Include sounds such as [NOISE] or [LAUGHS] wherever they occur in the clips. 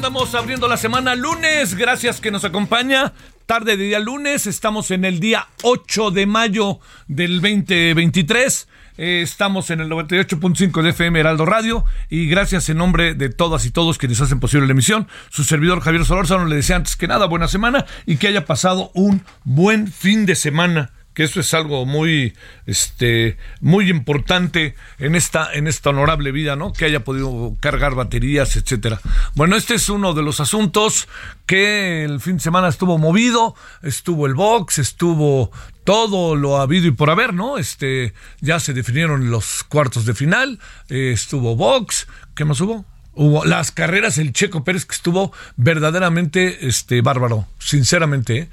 Andamos abriendo la semana lunes, gracias que nos acompaña. Tarde de día lunes, estamos en el día 8 de mayo del 2023. Eh, estamos en el 98.5 de FM Heraldo Radio y gracias en nombre de todas y todos quienes hacen posible la emisión. Su servidor Javier Solórzano le desea antes que nada buena semana y que haya pasado un buen fin de semana que eso es algo muy este muy importante en esta en esta honorable vida, ¿no? Que haya podido cargar baterías, etcétera. Bueno, este es uno de los asuntos que el fin de semana estuvo movido, estuvo el box, estuvo todo lo habido y por haber, ¿no? Este ya se definieron los cuartos de final, eh, estuvo box, ¿qué más hubo? Hubo las carreras, el Checo Pérez que estuvo verdaderamente este, bárbaro, sinceramente. ¿eh?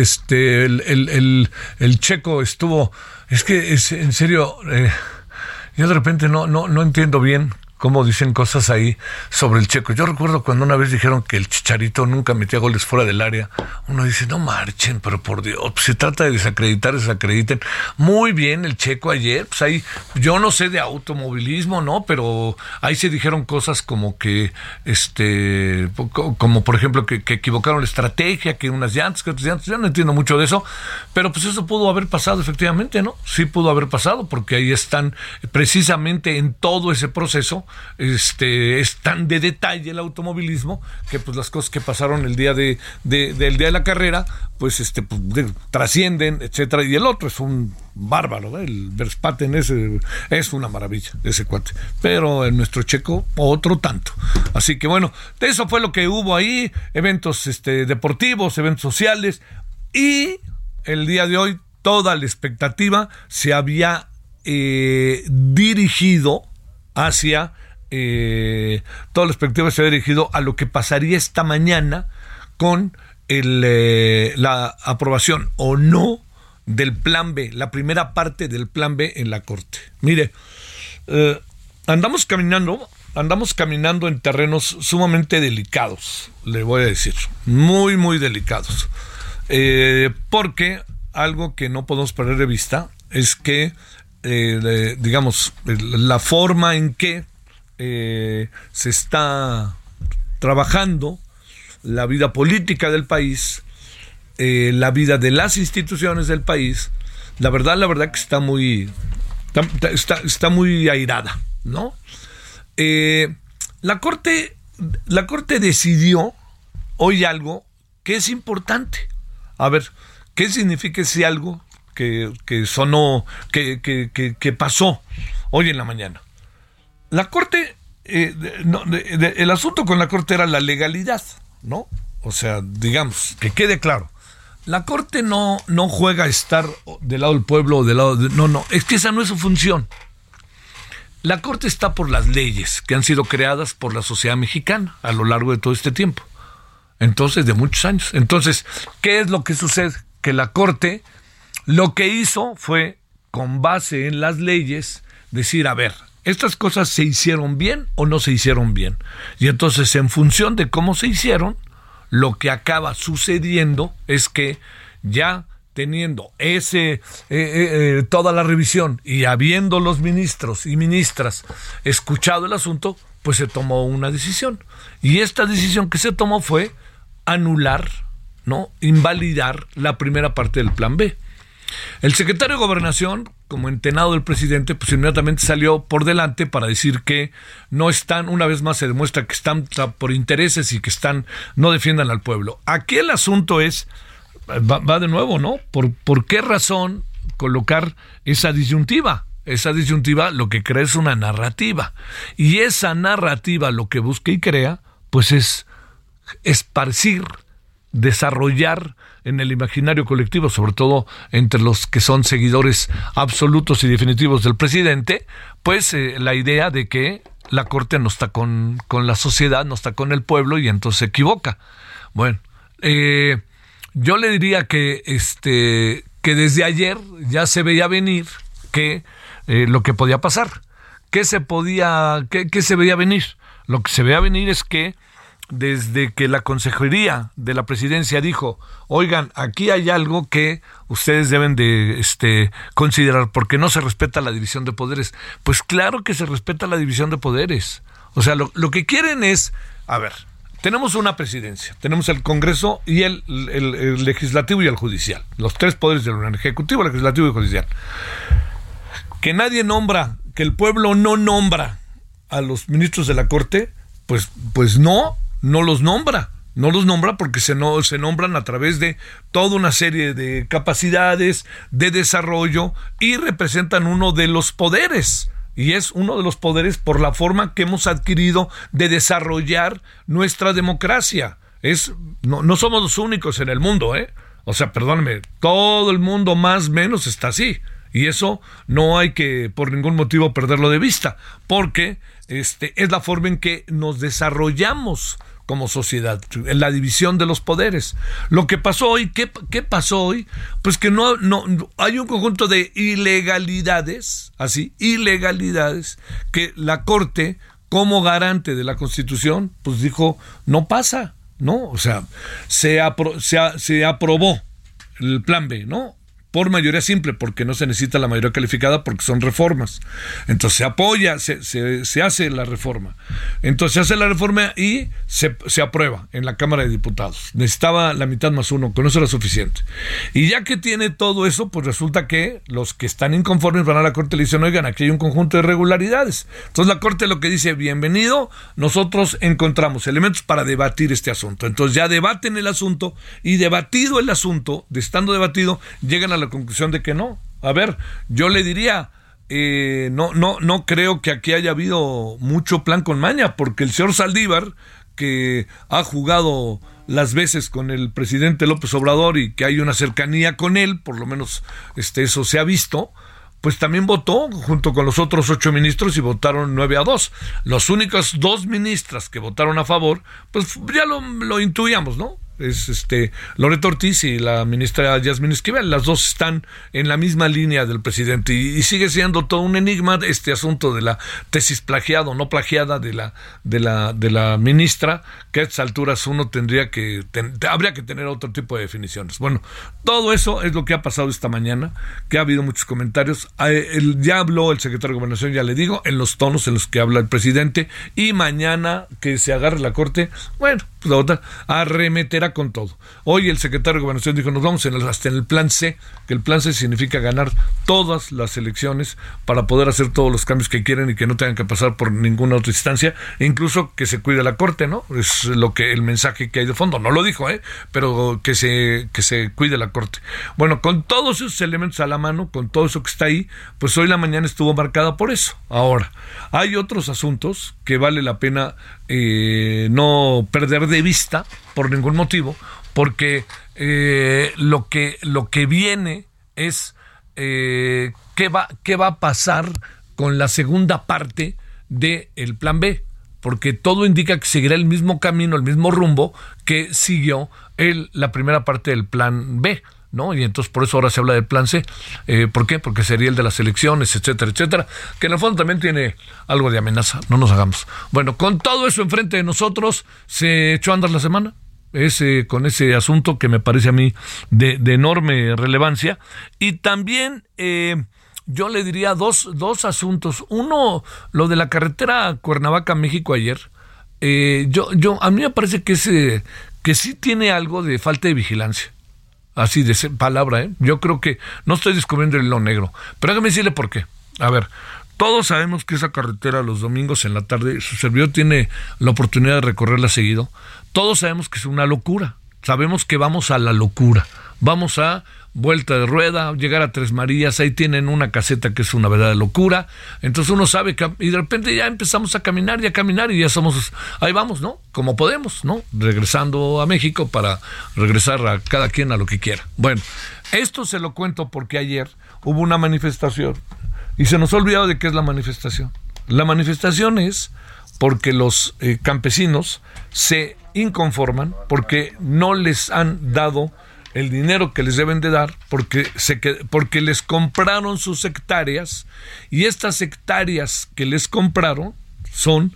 Este, el, el, el, Checo estuvo, es que es en serio, eh, yo de repente no, no, no entiendo bien cómo dicen cosas ahí sobre el checo. Yo recuerdo cuando una vez dijeron que el Chicharito nunca metía goles fuera del área. Uno dice, no marchen, pero por Dios, pues se trata de desacreditar, desacrediten. Muy bien el checo ayer, pues ahí, yo no sé de automovilismo, ¿no? Pero ahí se dijeron cosas como que, este, como por ejemplo que, que equivocaron la estrategia, que unas llantas, que otras llantas, yo no entiendo mucho de eso, pero pues eso pudo haber pasado efectivamente, ¿no? Sí pudo haber pasado, porque ahí están precisamente en todo ese proceso este, es tan de detalle el automovilismo que pues las cosas que pasaron el día de, de del día de la carrera pues este pues, de, trascienden etcétera y el otro es un bárbaro ¿eh? el Verstappen ese es una maravilla ese cuate pero en nuestro checo otro tanto así que bueno eso fue lo que hubo ahí eventos este deportivos eventos sociales y el día de hoy toda la expectativa se había eh, dirigido hacia eh, toda la expectativa se ha dirigido a lo que pasaría esta mañana con el, eh, la aprobación o no del plan B, la primera parte del plan B en la Corte. Mire, eh, andamos caminando, andamos caminando en terrenos sumamente delicados, le voy a decir, muy, muy delicados. Eh, porque algo que no podemos perder de vista es que eh, digamos, la forma en que eh, se está trabajando la vida política del país, eh, la vida de las instituciones del país, la verdad, la verdad que está muy, está, está muy airada, ¿no? La corte, la corte decidió hoy algo que es importante. A ver, ¿qué significa ese algo que, que sonó, que, que, que, pasó hoy en la mañana. La Corte eh, el asunto con la Corte era la legalidad, ¿no? O sea, digamos, que quede claro. La Corte no, no juega a estar del lado del pueblo o del lado de... No, no, es que esa no es su función. La Corte está por las leyes que han sido creadas por la sociedad mexicana a lo largo de todo este tiempo. Entonces, de muchos años. Entonces, ¿qué es lo que sucede? Que la Corte lo que hizo fue, con base en las leyes, decir, a ver, estas cosas se hicieron bien o no se hicieron bien. Y entonces, en función de cómo se hicieron, lo que acaba sucediendo es que ya teniendo ese eh, eh, eh, toda la revisión y habiendo los ministros y ministras escuchado el asunto, pues se tomó una decisión. Y esta decisión que se tomó fue anular, ¿no? Invalidar la primera parte del plan B. El secretario de Gobernación, como entenado del presidente, pues inmediatamente salió por delante para decir que no están, una vez más se demuestra que están por intereses y que están, no defiendan al pueblo. Aquí el asunto es va, de nuevo, ¿no? ¿Por, ¿Por qué razón colocar esa disyuntiva? Esa disyuntiva lo que crea es una narrativa. Y esa narrativa lo que busca y crea, pues es esparcir, desarrollar en el imaginario colectivo, sobre todo entre los que son seguidores absolutos y definitivos del presidente, pues eh, la idea de que la Corte no está con, con, la sociedad, no está con el pueblo y entonces se equivoca. Bueno, eh, yo le diría que este que desde ayer ya se veía venir que eh, lo que podía pasar. ¿Qué se podía, qué, qué se veía venir? Lo que se veía venir es que desde que la consejería de la presidencia dijo, oigan, aquí hay algo que ustedes deben de este, considerar porque no se respeta la división de poderes. Pues claro que se respeta la división de poderes. O sea, lo, que quieren es, a ver, tenemos una presidencia, tenemos el Congreso y el, legislativo y el judicial, los tres poderes del ejecutivo, legislativo y judicial. Que nadie nombra, que el pueblo no nombra a los ministros de la Corte, pues, pues no, no los nombra. No los nombra porque se, no, se nombran a través de toda una serie de capacidades, de desarrollo y representan uno de los poderes y es uno de los poderes por la forma que hemos adquirido de desarrollar nuestra democracia. Es, no, no somos los únicos en el mundo, ¿eh? O sea, perdóneme, todo el mundo más o menos está así. Y eso no hay que por ningún motivo perderlo de vista, porque este, es la forma en que nos desarrollamos como sociedad, en la división de los poderes. Lo que pasó hoy, ¿qué, qué pasó hoy? Pues que no, no, hay un conjunto de ilegalidades, así, ilegalidades, que la Corte, como garante de la Constitución, pues dijo, no pasa, ¿no? O sea, se, se, se aprobó el plan B, ¿no? Por mayoría simple, porque no se necesita la mayoría calificada porque son reformas. Entonces se apoya, se, se, hace la reforma. Entonces se hace la reforma y se, se, aprueba en la Cámara de Diputados. Necesitaba la mitad más uno, con eso era suficiente. Y ya que tiene todo eso, pues resulta que los que están inconformes van a la Corte y le dicen, oigan, aquí hay un conjunto de irregularidades. Entonces la Corte lo que dice, bienvenido, nosotros encontramos elementos para debatir este asunto. Entonces ya debaten el asunto y debatido el asunto, de estando debatido, llegan la conclusión de que no. A ver, yo le diría, eh, no, no, no creo que aquí haya habido mucho plan con maña, porque el señor Saldívar, que ha jugado las veces con el presidente López Obrador y que hay una cercanía con él, por lo menos este, eso se ha visto, pues también votó junto con los otros ocho ministros y votaron nueve a dos. Los únicos dos ministras que votaron a favor, pues ya lo, lo intuíamos, ¿no? Es este Loreto Ortiz y la ministra Yasmin Esquivel. Las dos están en la misma línea del presidente y, sigue siendo todo un enigma este asunto de la tesis plagiada o no plagiada de la de la de la ministra, que a estas alturas uno tendría que habría que tener otro tipo de definiciones. Bueno, todo eso es lo que ha pasado esta mañana, que ha habido muchos comentarios. Ya habló el secretario de Gobernación, ya le digo, en los tonos en los que habla el presidente y mañana que se agarre la corte, bueno, la otra arremeterá con todo. Hoy el secretario de Gobernación dijo, nos vamos en el, hasta en el plan C, que el plan C significa ganar todas las elecciones para poder hacer todos los cambios que quieren y que no tengan que pasar por ninguna otra instancia, incluso que se cuide la Corte, ¿no? Es lo que el mensaje que hay de fondo, no lo dijo, ¿eh? Pero que se, que se cuide la Corte. Bueno, con todos esos elementos a la mano, con todo eso que está ahí, pues hoy la mañana estuvo marcada por eso. Ahora, hay otros asuntos que vale la pena eh, no perder de vista por ningún motivo, porque eh, lo, que, lo que viene es eh, qué, va, qué va a pasar con la segunda parte del el plan B, porque todo indica que seguirá el mismo camino, el mismo rumbo que siguió el, la primera parte del plan B. ¿no? Y entonces por eso ahora se habla del plan C. Eh, ¿Por qué? Porque sería el de las elecciones, etcétera, etcétera, que en el fondo también tiene algo de amenaza, no nos hagamos. Bueno, con todo eso enfrente de nosotros, se echó a andar la semana. Ese, con ese asunto que me parece a mí de, enorme relevancia. Y también eh, yo le diría dos, dos asuntos. Uno, lo de la carretera Cuernavaca-México ayer. Eh, yo, yo, a mí me parece que, ese, que sí tiene algo de falta de vigilancia así de palabra, ¿eh? Yo creo que no estoy descubriendo el hilo negro, pero déjame decirle por qué. A ver, todos sabemos que esa carretera los domingos en la tarde, su servidor tiene la oportunidad de recorrerla seguido. Todos sabemos que es una locura. Sabemos que vamos a la locura. Vamos a vuelta de rueda, llegar a Tres Marías, ahí tienen una caseta que es una verdadera locura. Entonces uno sabe que, y de repente ya empezamos a caminar y a caminar y ya somos, ahí vamos, ¿no? Como podemos, ¿no? Regresando a México para regresar a cada quien a lo que quiera. Bueno, esto se lo cuento porque ayer hubo una manifestación y se nos ha olvidado de qué es la manifestación. La manifestación es porque los eh, campesinos se inconforman porque no les han dado el dinero que les deben de dar porque, se, porque les compraron sus hectáreas y estas hectáreas que les compraron son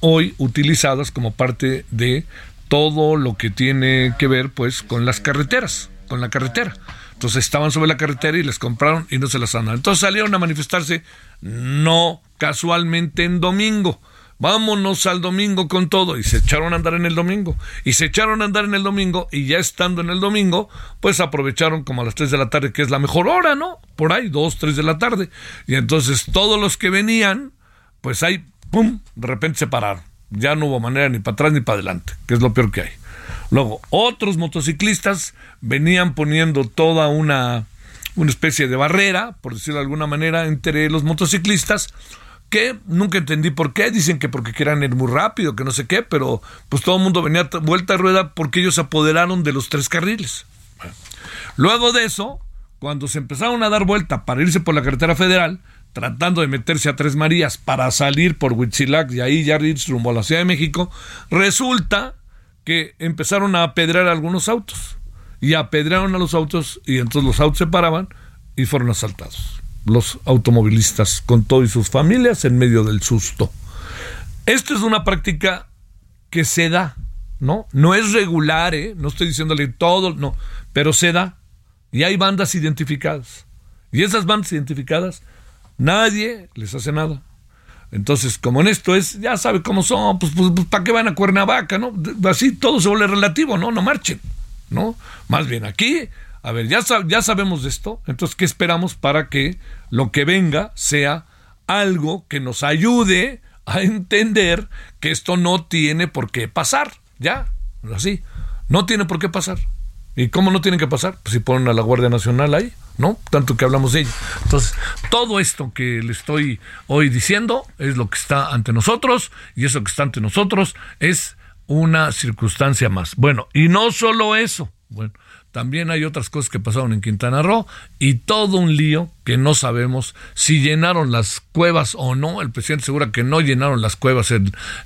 hoy utilizadas como parte de todo lo que tiene que ver pues con las carreteras, con la carretera. Entonces estaban sobre la carretera y les compraron y no se las han dado. Entonces salieron a manifestarse no casualmente en domingo, vámonos al domingo con todo. Y se echaron a andar en el domingo. Y se echaron a andar en el domingo y ya estando en el domingo, pues aprovecharon como a las 3 de la tarde, que es la mejor hora, ¿no? Por ahí, 2, 3 de la tarde. Y entonces todos los que venían, pues ahí, ¡pum!, de repente se pararon. Ya no hubo manera ni para atrás ni para adelante, que es lo peor que hay. Luego, otros motociclistas venían poniendo toda una, una especie de barrera, por decirlo de alguna manera, entre los motociclistas nunca entendí por qué, dicen que porque querían ir muy rápido, que no sé qué, pero pues todo el mundo venía vuelta a rueda porque ellos se apoderaron de los tres carriles. Luego de eso, cuando se empezaron a dar vuelta para irse por la carretera federal, tratando de meterse a Tres Marías para salir por Huitzilac y ahí ya ir rumbo a la Ciudad de México, resulta que empezaron a apedrear algunos autos. Y apedrearon a los autos y entonces los autos se paraban y fueron asaltados los automovilistas con todo y sus familias en medio del susto. Esto es una práctica que se da, ¿no? No es regular, ¿eh? No estoy diciéndole todo, no, pero se da. Y hay bandas identificadas. Y esas bandas identificadas, nadie les hace nada. Entonces, como en esto es, ya sabe cómo son, pues, pues, pues ¿para qué van a Cuernavaca, no? Así todo se vuelve relativo, ¿no? No marchen, ¿no? Más bien aquí a ver, ya, sabemos esto, entonces, ¿qué esperamos para que lo que venga sea algo que nos ayude a entender que esto no tiene por qué pasar? Ya, así, no tiene por qué pasar. ¿Y cómo no tiene que pasar? Pues si ponen a la Guardia Nacional ahí, ¿no? Tanto que hablamos de ella. Entonces, todo esto que le estoy hoy diciendo es lo que está ante nosotros y eso que está ante nosotros es una circunstancia más. Bueno, y no solo eso. Bueno, también hay otras cosas que pasaron en Quintana Roo y todo un lío que no sabemos si llenaron las cuevas o no. El presidente asegura que no llenaron las cuevas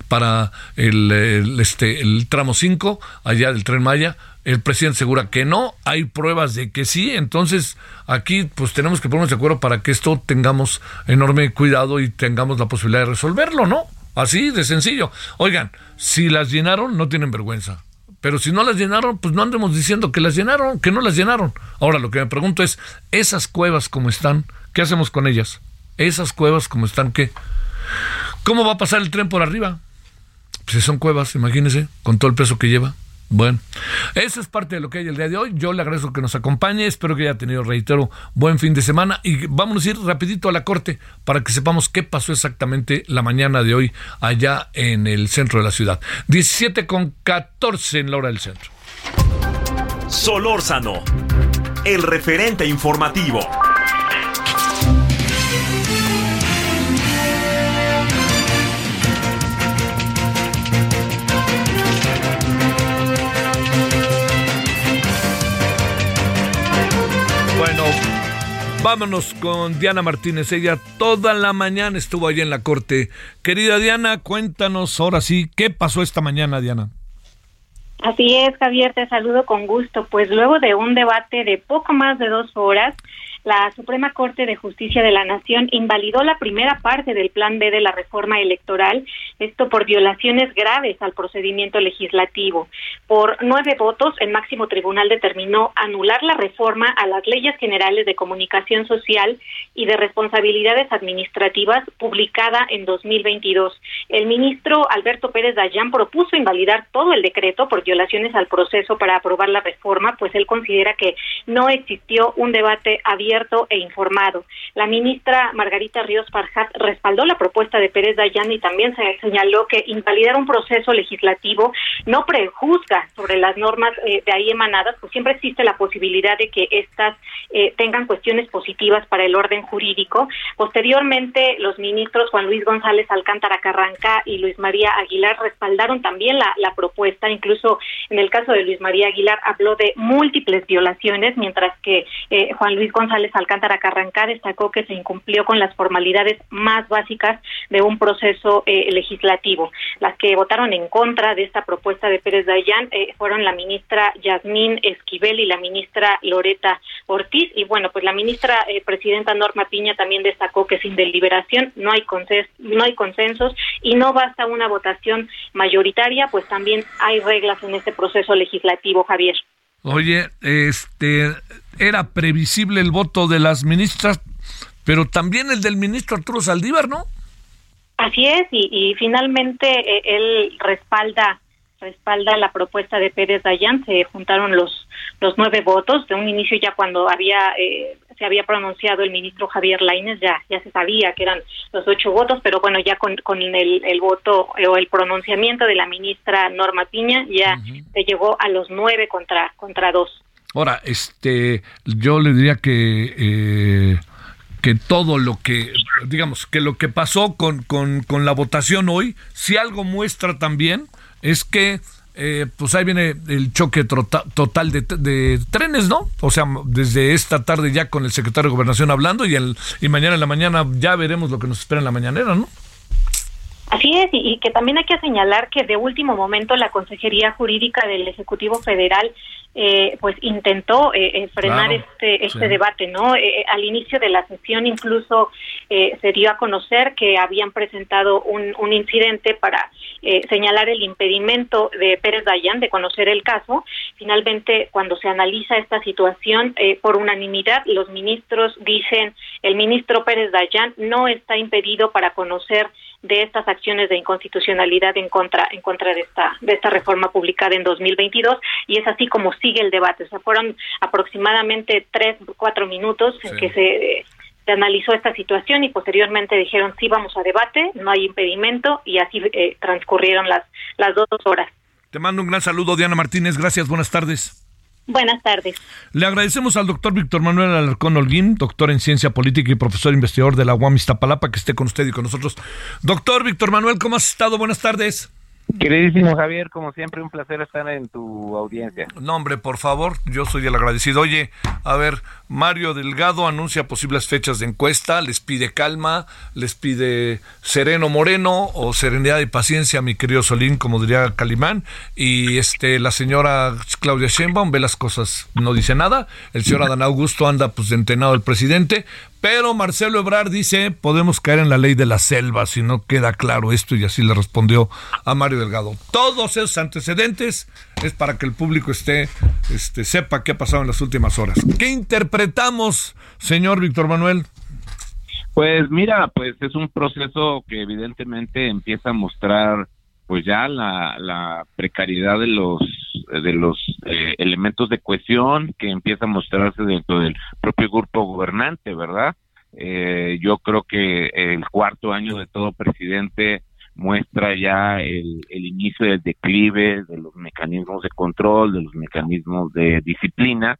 para el, este, el tramo 5 allá del tren Maya. El presidente asegura que no, hay pruebas de que sí, entonces aquí pues tenemos que ponernos de acuerdo para que esto tengamos enorme cuidado y tengamos la posibilidad de resolverlo, ¿no? Así de sencillo. Oigan, si las llenaron, no tienen vergüenza pero si no las llenaron, pues no andemos diciendo que las llenaron, que no las llenaron. Ahora lo que me pregunto es, esas cuevas como están, ¿qué hacemos con ellas? Esas cuevas como están, ¿qué? ¿Cómo va a pasar el tren por arriba? Pues son cuevas, imagínense, con todo el peso que lleva. Bueno, eso es parte de lo que hay el día de hoy. Yo le agradezco que nos acompañe. Espero que haya tenido, reitero, buen fin de semana. Y vamos a ir rapidito a la corte para que sepamos qué pasó exactamente la mañana de hoy allá en el centro de la ciudad. 17 con 14 en la hora del centro. Solórzano, el referente informativo. Vámonos con Diana Martínez. Ella toda la mañana estuvo allí en la corte. Querida Diana, cuéntanos ahora sí, ¿qué pasó esta mañana, Diana? Así es, Javier, te saludo con gusto. Pues luego de un debate de poco más de dos horas, la Suprema Corte de Justicia de la Nación invalidó la primera parte del Plan B de la reforma electoral, esto por violaciones graves al procedimiento legislativo. Por nueve votos, el máximo tribunal determinó anular la reforma a las leyes generales de comunicación social y de responsabilidades administrativas publicada en 2022. El ministro Alberto Pérez Dayán propuso invalidar todo el decreto por violaciones al proceso para aprobar la reforma, pues él considera que no existió un debate abierto e informado. La ministra Margarita Ríos Farjat respaldó la propuesta de Pérez Dayan y también se señaló que invalidar un proceso legislativo no prejuzga sobre las normas eh, de ahí emanadas, pues siempre existe la posibilidad de que éstas eh, tengan cuestiones positivas para el orden jurídico. Posteriormente, los ministros Juan Luis González Alcántara Carranca y Luis María Aguilar respaldaron también la, propuesta, incluso en el caso de Luis María Aguilar habló de múltiples violaciones, mientras que eh, Juan Luis González Alcántara Carrancá destacó que se incumplió con las formalidades más básicas de un proceso eh, legislativo. Las que votaron en contra de esta propuesta de Pérez Dayán eh, fueron la ministra Yasmín Esquivel y la ministra Loreta Ortiz. Y bueno, pues la ministra eh, presidenta Norma Piña también destacó que sin deliberación no hay, no hay consensos y no basta una votación mayoritaria, pues también hay reglas en este proceso legislativo, Javier. Oye, este era previsible el voto de las ministras, pero también el del ministro Arturo Saldívar, ¿no? Así es, y, finalmente eh, él respalda respalda la propuesta de Pérez Dayan, se juntaron los los nueve votos, de un inicio ya cuando había eh, se había pronunciado el ministro Javier Lainez, ya, ya se sabía que eran los ocho votos, pero bueno, ya con, con el, el voto o el pronunciamiento de la ministra Norma Piña, ya se llegó a los nueve contra, contra dos. Ahora, este, yo le diría que eh, que todo lo que, digamos, que lo que pasó con, con, con la votación hoy, si algo muestra también, es que eh, pues ahí viene el choque total de, trenes, ¿no? O sea, desde esta tarde ya con el secretario de Gobernación hablando y, el, y mañana en la mañana ya veremos lo que nos espera en la mañanera, ¿no? Así es, y, que también hay que señalar que de último momento la Consejería Jurídica del Ejecutivo Federal eh, pues intentó eh, frenar este este debate, ¿no? al inicio de la sesión incluso se dio a conocer que habían presentado un, un incidente para eh, señalar el impedimento de Pérez Dayan de conocer el caso. Finalmente, cuando se analiza esta situación eh, por unanimidad, los ministros dicen el ministro Pérez Dayan no está impedido para conocer de estas acciones de inconstitucionalidad en contra en contra de esta de esta reforma publicada en 2022 y es así como sigue el debate. O sea, fueron aproximadamente tres cuatro minutos en que se analizó esta situación y posteriormente dijeron sí vamos a debate, no hay impedimento y así eh, transcurrieron las, las dos horas. Te mando un gran saludo, Diana Martínez. Gracias, buenas tardes. Buenas tardes. Le agradecemos al doctor Víctor Manuel Alarcón Holguín, doctor en ciencia política y profesor investigador de la UAM Iztapalapa, que esté con usted y con nosotros. Doctor Víctor Manuel, ¿cómo has estado? Buenas tardes. Queridísimo Javier, como siempre, un placer estar en tu audiencia. No, hombre, por favor, yo soy el agradecido. Oye, a ver, Mario Delgado anuncia posibles fechas de encuesta, les pide calma, les pide sereno moreno o serenidad y paciencia, mi querido Solín, como diría Calimán, y este la señora Claudia Sheinbaum ve las cosas, no dice nada, el señor Adán Augusto anda pues de entenado el presidente, pero Marcelo Ebrard dice, podemos caer en la ley de la selva si no queda claro esto y así le respondió a Mario Delgado. Todos esos antecedentes es para que el público esté, este, sepa qué ha pasado en las últimas horas. ¿Qué interpretamos, señor Víctor Manuel? Pues mira, pues es un proceso que evidentemente empieza a mostrar pues ya la, la precariedad de los de los eh, elementos de cohesión que empieza a mostrarse dentro del propio grupo gobernante, ¿verdad? Eh, yo creo que el cuarto año de todo presidente muestra ya el, el inicio del declive de los mecanismos de control, de los mecanismos de disciplina,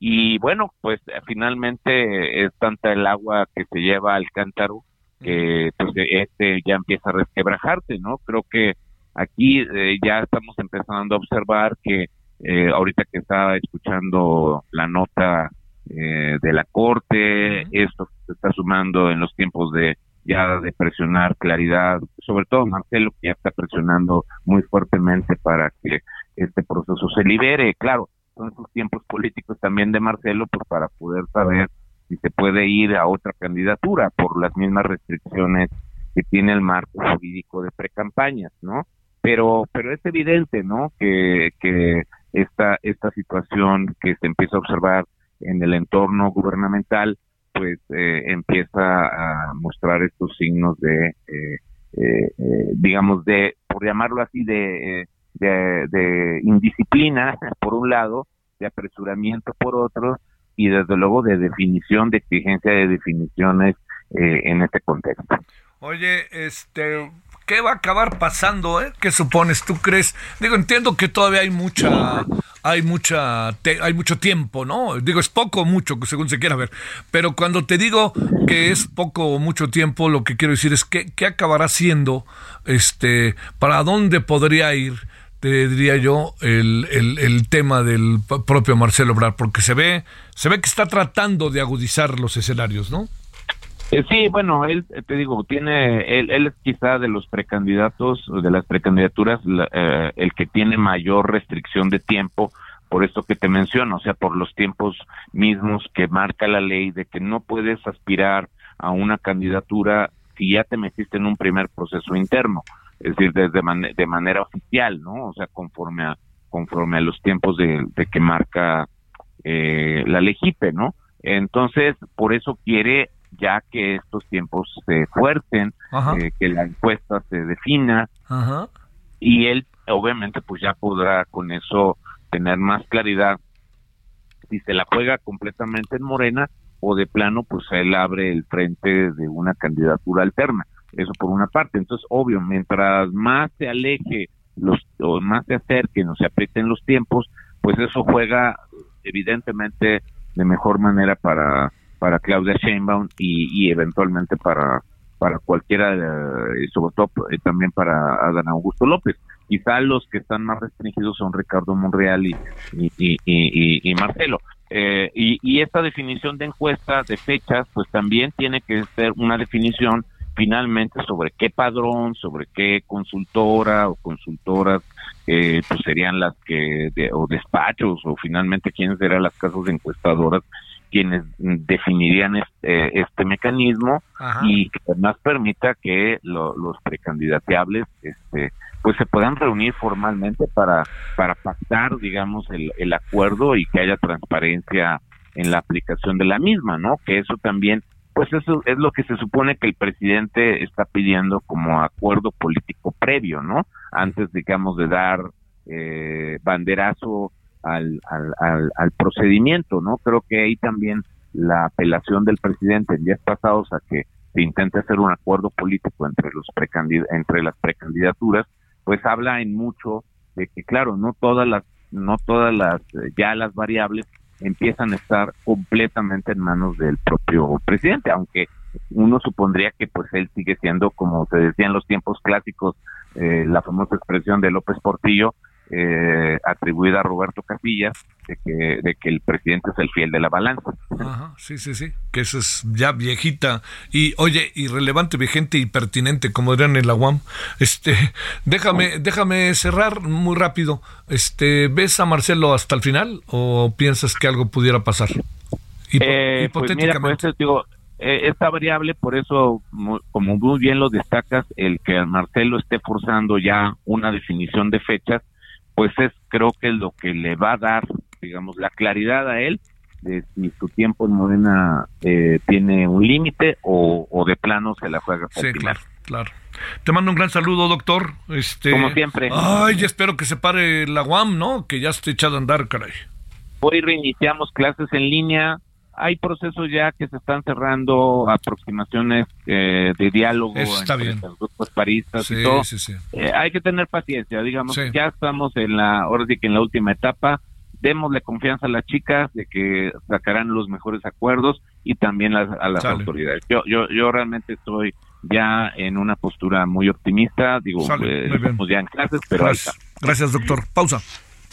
y bueno, pues finalmente es tanta el agua que se lleva al cántaro que pues este ya empieza a resquebrajarse, ¿no? Creo que aquí eh, ya estamos empezando a observar que eh, ahorita que estaba escuchando la nota eh, de la corte, esto se está sumando en los tiempos de ya de presionar claridad, sobre todo Marcelo que ya está presionando muy fuertemente para que este proceso se libere, claro, son sus tiempos políticos también de Marcelo, pues para poder saber si se puede ir a otra candidatura por las mismas restricciones que tiene el marco jurídico de precampañas, ¿no? Pero, pero es evidente, ¿no? Que, que esta, esta situación que se empieza a observar en el entorno gubernamental, pues eh, empieza a mostrar estos signos de, eh, eh, digamos, de, por llamarlo así, de de, indisciplina, [LAUGHS] por un lado, de apresuramiento por otro, y desde luego de definición, de exigencia de definiciones eh, en este contexto. Oye, este, ¿qué va a acabar pasando? Eh? ¿Qué supones? ¿Tú crees? Digo, entiendo que todavía hay mucha, hay mucha, hay mucho tiempo, ¿no? Digo, es poco o mucho, según se quiera ver. Pero cuando te digo que es poco o mucho tiempo, lo que quiero decir es que, ¿qué acabará siendo, este, para dónde podría ir? te diría yo, el, el, tema del propio Marcelo Obrar, porque se ve, se ve que está tratando de agudizar los escenarios, ¿no? Eh, sí, bueno, él, eh, te digo, tiene, él, él es quizá de los precandidatos, de las precandidaturas, eh, el que tiene mayor restricción de tiempo, por esto que te menciono, o sea, por los tiempos mismos que marca la ley de que no puedes aspirar a una candidatura si ya te metiste en un primer proceso interno es decir, desde de manera oficial, ¿no? O sea, conforme a conforme a los tiempos de, que marca eh, la Legipe, ¿no? Entonces, por eso quiere ya que estos tiempos se fuercen, eh, que la encuesta se defina, y él obviamente pues ya podrá con eso tener más claridad si se la juega completamente en Morena o de plano pues él abre el frente de una candidatura alterna. Eso por una parte. Entonces, obvio, mientras más se aleje los, o más se acerquen o se aprieten los tiempos, pues eso juega evidentemente de mejor manera para para Claudia Sheinbaum y, eventualmente para para cualquiera, y sobre todo eh, también para Adán Augusto López. Quizá los que están más restringidos son Ricardo Monreal y, y, y Marcelo. Eh, y, y esta definición de encuesta, de fechas, pues también tiene que ser una definición finalmente sobre qué padrón, sobre qué consultora o consultoras eh, pues serían las que, o despachos, o finalmente quiénes serían las casas encuestadoras quienes definirían este, este mecanismo y que además permita que los precandidateables este, pues se puedan reunir formalmente para, para pactar, digamos, el, el acuerdo y que haya transparencia en la aplicación de la misma, ¿no? Que eso también pues eso es lo que se supone que el presidente está pidiendo como acuerdo político previo, ¿no? Antes, digamos, de dar eh, banderazo al, al, al, procedimiento, ¿no? Creo que ahí también la apelación del presidente en días pasados a que se intente hacer un acuerdo político entre los entre las precandidaturas, pues habla en mucho de que claro, no todas las no todas las ya las variables empiezan a estar completamente en manos del propio presidente, aunque uno supondría que pues él sigue siendo, como se decía en los tiempos clásicos, eh, la famosa expresión de López Portillo, eh, atribuida a Roberto Casillas de que, de que el presidente es el fiel de la balanza. Ajá, sí, sí, sí, que eso es ya viejita y, oye, irrelevante, vigente y pertinente, como dirán en la UAM. Este, [LAUGHS] déjame, déjame cerrar muy rápido. Este, ¿ves a Marcelo hasta el final o piensas que algo pudiera pasar? Eh, pues hipotéticamente. digo, eh, esta variable, por eso, como muy bien lo destacas, el que Marcelo esté forzando ya una definición de fechas, pues es creo que es lo que le va a dar, digamos, la claridad a él de si su tiempo en Morena eh, tiene un límite o, de plano se la juega sí, claro, claro. Te mando un gran saludo, doctor. Este, Como siempre. Ay, espero que se pare la UAM, ¿no? Que ya esté echado a andar, caray. Hoy reiniciamos clases en línea. Hay procesos ya que se están cerrando, aproximaciones eh, de diálogo Está entre bien. los grupos paristas Sí, y todo. sí, sí. Eh, hay que tener paciencia, digamos, ya estamos en la, ahora sí que en la última etapa, démosle confianza a las chicas de que sacarán los mejores acuerdos y también las- a las Sale. autoridades. Yo, yo, yo realmente estoy ya en una postura muy optimista, digo, Sale, eh, muy estamos ya en clases, pero ahí está. Gracias. Gracias, doctor. Pausa.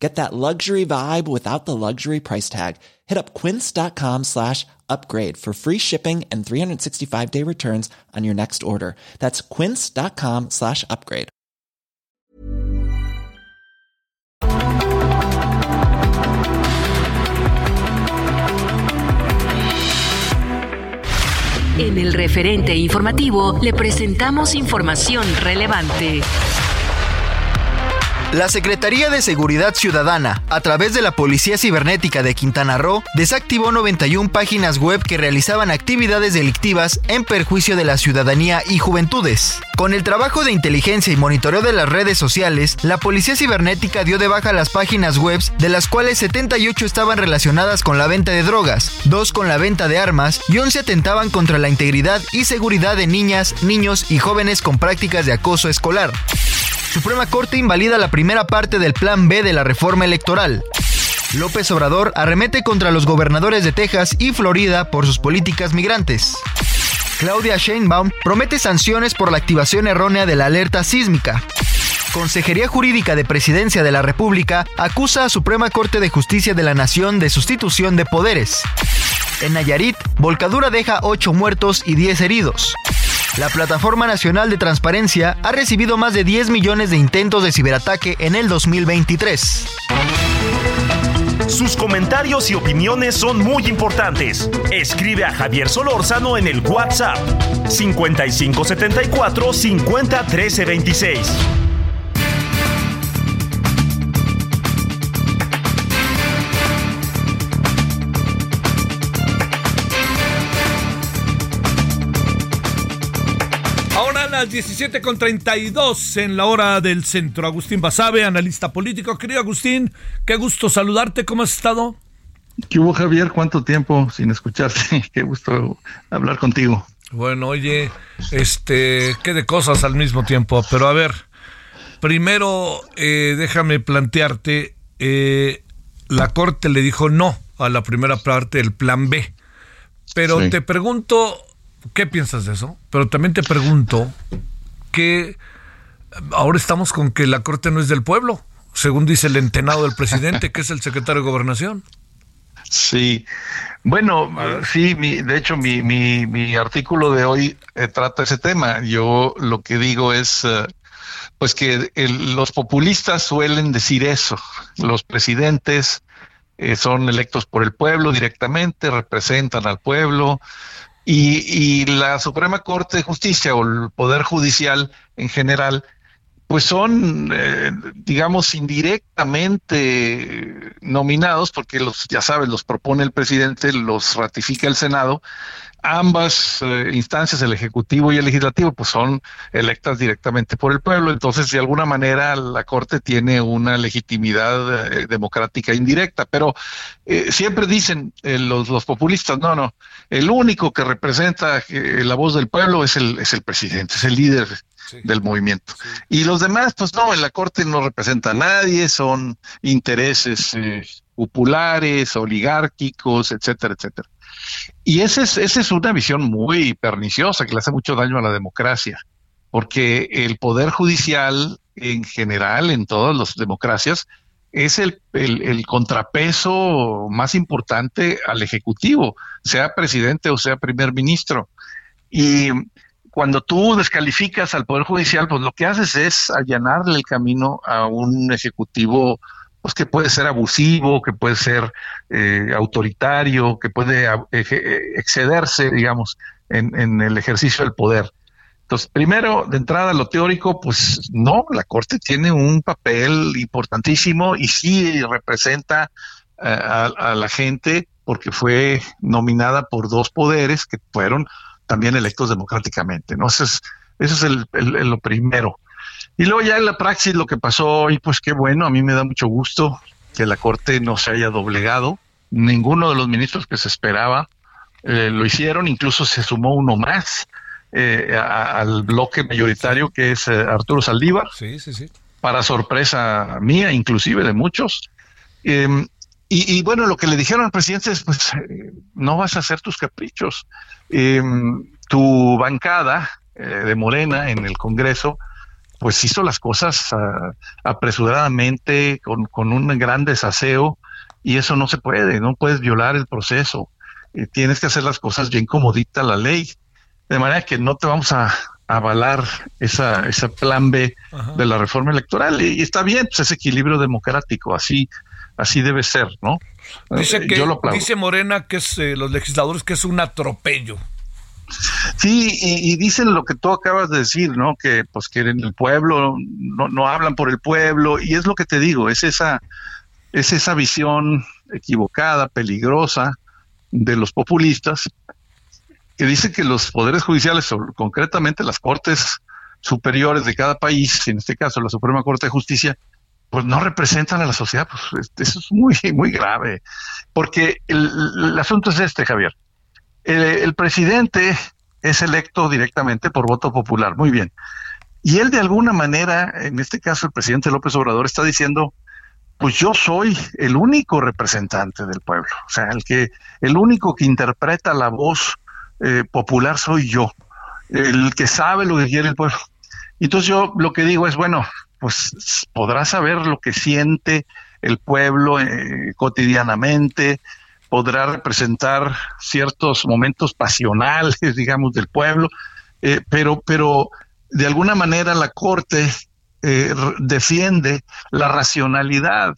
Get that luxury vibe without the luxury price tag. Hit up quince.com slash upgrade for free shipping and 365 day returns on your next order. That's quince.com slash upgrade. En el referente informativo le presentamos información relevante. La Secretaría de Seguridad Ciudadana, a través de la Policía Cibernética de Quintana Roo, desactivó 91 páginas web que realizaban actividades delictivas en perjuicio de la ciudadanía y juventudes. Con el trabajo de inteligencia y monitoreo de las redes sociales, la Policía Cibernética dio de baja las páginas web, de las cuales 78 estaban relacionadas con la venta de drogas, 2 con la venta de armas y 11 atentaban contra la integridad y seguridad de niñas, niños y jóvenes con prácticas de acoso escolar. Suprema Corte invalida la primera parte del Plan B de la reforma electoral. López Obrador arremete contra los gobernadores de Texas y Florida por sus políticas migrantes. Claudia Sheinbaum promete sanciones por la activación errónea de la alerta sísmica. Consejería Jurídica de Presidencia de la República acusa a Suprema Corte de Justicia de la Nación de sustitución de poderes. En Nayarit, volcadura deja 8 muertos y 10 heridos. La Plataforma Nacional de Transparencia ha recibido más de 10 millones de intentos de ciberataque en el 2023. Sus comentarios y opiniones son muy importantes. Escribe a Javier Solórzano en el WhatsApp 5574 50 13 las 17 con 32 en la hora del centro. Agustín Basabe, analista político. Querido Agustín, qué gusto saludarte. ¿Cómo has estado? ¿Qué hubo, Javier? ¿Cuánto tiempo sin escucharte? [LAUGHS] Qué gusto hablar contigo. Bueno, oye, este, qué de cosas al mismo tiempo. Pero a ver, primero eh, déjame plantearte, eh, la Corte le dijo no a la primera parte del Plan B. Pero Sí. te pregunto, ¿qué piensas de eso? Pero también te pregunto que ahora estamos con que la Corte no es del pueblo, según dice el entenado del presidente, que es el secretario de Gobernación. Sí, bueno, sí, mi, de hecho mi, mi, mi artículo de hoy eh, trata ese tema. Yo lo que digo es, eh, pues que el- los populistas suelen decir eso. Los presidentes eh, son electos por el pueblo directamente, representan al pueblo y, y la Suprema Corte de Justicia o el Poder Judicial en general pues son, eh, digamos, indirectamente nominados, porque los, ya sabes, los propone el presidente, los ratifica el Senado. Ambas eh, instancias, el Ejecutivo y el Legislativo, pues son electas directamente por el pueblo. Entonces, de alguna manera, la Corte tiene una legitimidad eh, democrática indirecta. Pero eh, siempre dicen eh, los, los populistas, no, no, el único que representa la voz del pueblo es el, es el presidente, es el líder del movimiento. Y los demás, pues no, en la Corte no representa a nadie, son intereses eh, populares, oligárquicos, etcétera, etcétera. Y esa es, esa es una visión muy perniciosa que le hace mucho daño a la democracia, porque el poder judicial en general, en todas las democracias, es el, el, contrapeso más importante al Ejecutivo, sea presidente o sea primer ministro. Y cuando tú descalificas al Poder Judicial, pues lo que haces es allanarle el camino a un Ejecutivo pues que puede ser abusivo, que puede ser eh, autoritario, que puede eh, excederse, digamos, en, el ejercicio del poder. Entonces, primero, de entrada, lo teórico, pues no, la Corte tiene un papel importantísimo y sí representa eh, a, la gente porque fue nominada por dos poderes que fueron también electos democráticamente, ¿no? Eso es, eso es el, lo primero. Y luego ya en la praxis lo que pasó hoy, pues qué bueno, a mí me da mucho gusto que la Corte no se haya doblegado. Ninguno de los ministros que se esperaba eh, lo hicieron, incluso se sumó uno más eh, al bloque mayoritario que es eh, Arturo Saldívar. Sí, sí, sí. Para sorpresa mía, inclusive de muchos. Em, y, y, bueno, lo que le dijeron al presidente es, pues, no vas a hacer tus caprichos. Em, tu bancada de Morena en el Congreso pues hizo las cosas ah, apresuradamente, con, con, un gran desaseo, y eso no se puede, no puedes violar el proceso, eh, tienes que hacer las cosas bien como dicta la ley, de manera que no te vamos a, avalar esa, ese plan B de la reforma electoral, y, está bien, pues ese equilibrio democrático, así, así debe ser, ¿no? Dice eh, que, dice Morena que es eh, los legisladores que es un atropello. Sí, y, dicen lo que tú acabas de decir, ¿no? Que pues quieren el pueblo, no, no hablan por el pueblo, y es lo que te digo, es esa, es esa visión equivocada, peligrosa de los populistas, que dice que los poderes judiciales, concretamente las cortes superiores de cada país, en este caso la Suprema Corte de Justicia, pues no representan a la sociedad, pues eso es muy, muy grave. Porque el asunto es este, Javier el, presidente es electo directamente por voto popular, muy bien. Y él de alguna manera, en este caso el presidente López Obrador, está diciendo, pues yo soy el único representante del pueblo, o sea, el que, el único que interpreta la voz eh, popular soy yo, el que sabe lo que quiere el pueblo. Entonces yo lo que digo es, bueno, pues podrá saber lo que siente el pueblo eh, cotidianamente, podrá representar ciertos momentos pasionales, [LAUGHS] digamos, del pueblo, eh, pero, pero de alguna manera la Corte eh, defiende la racionalidad.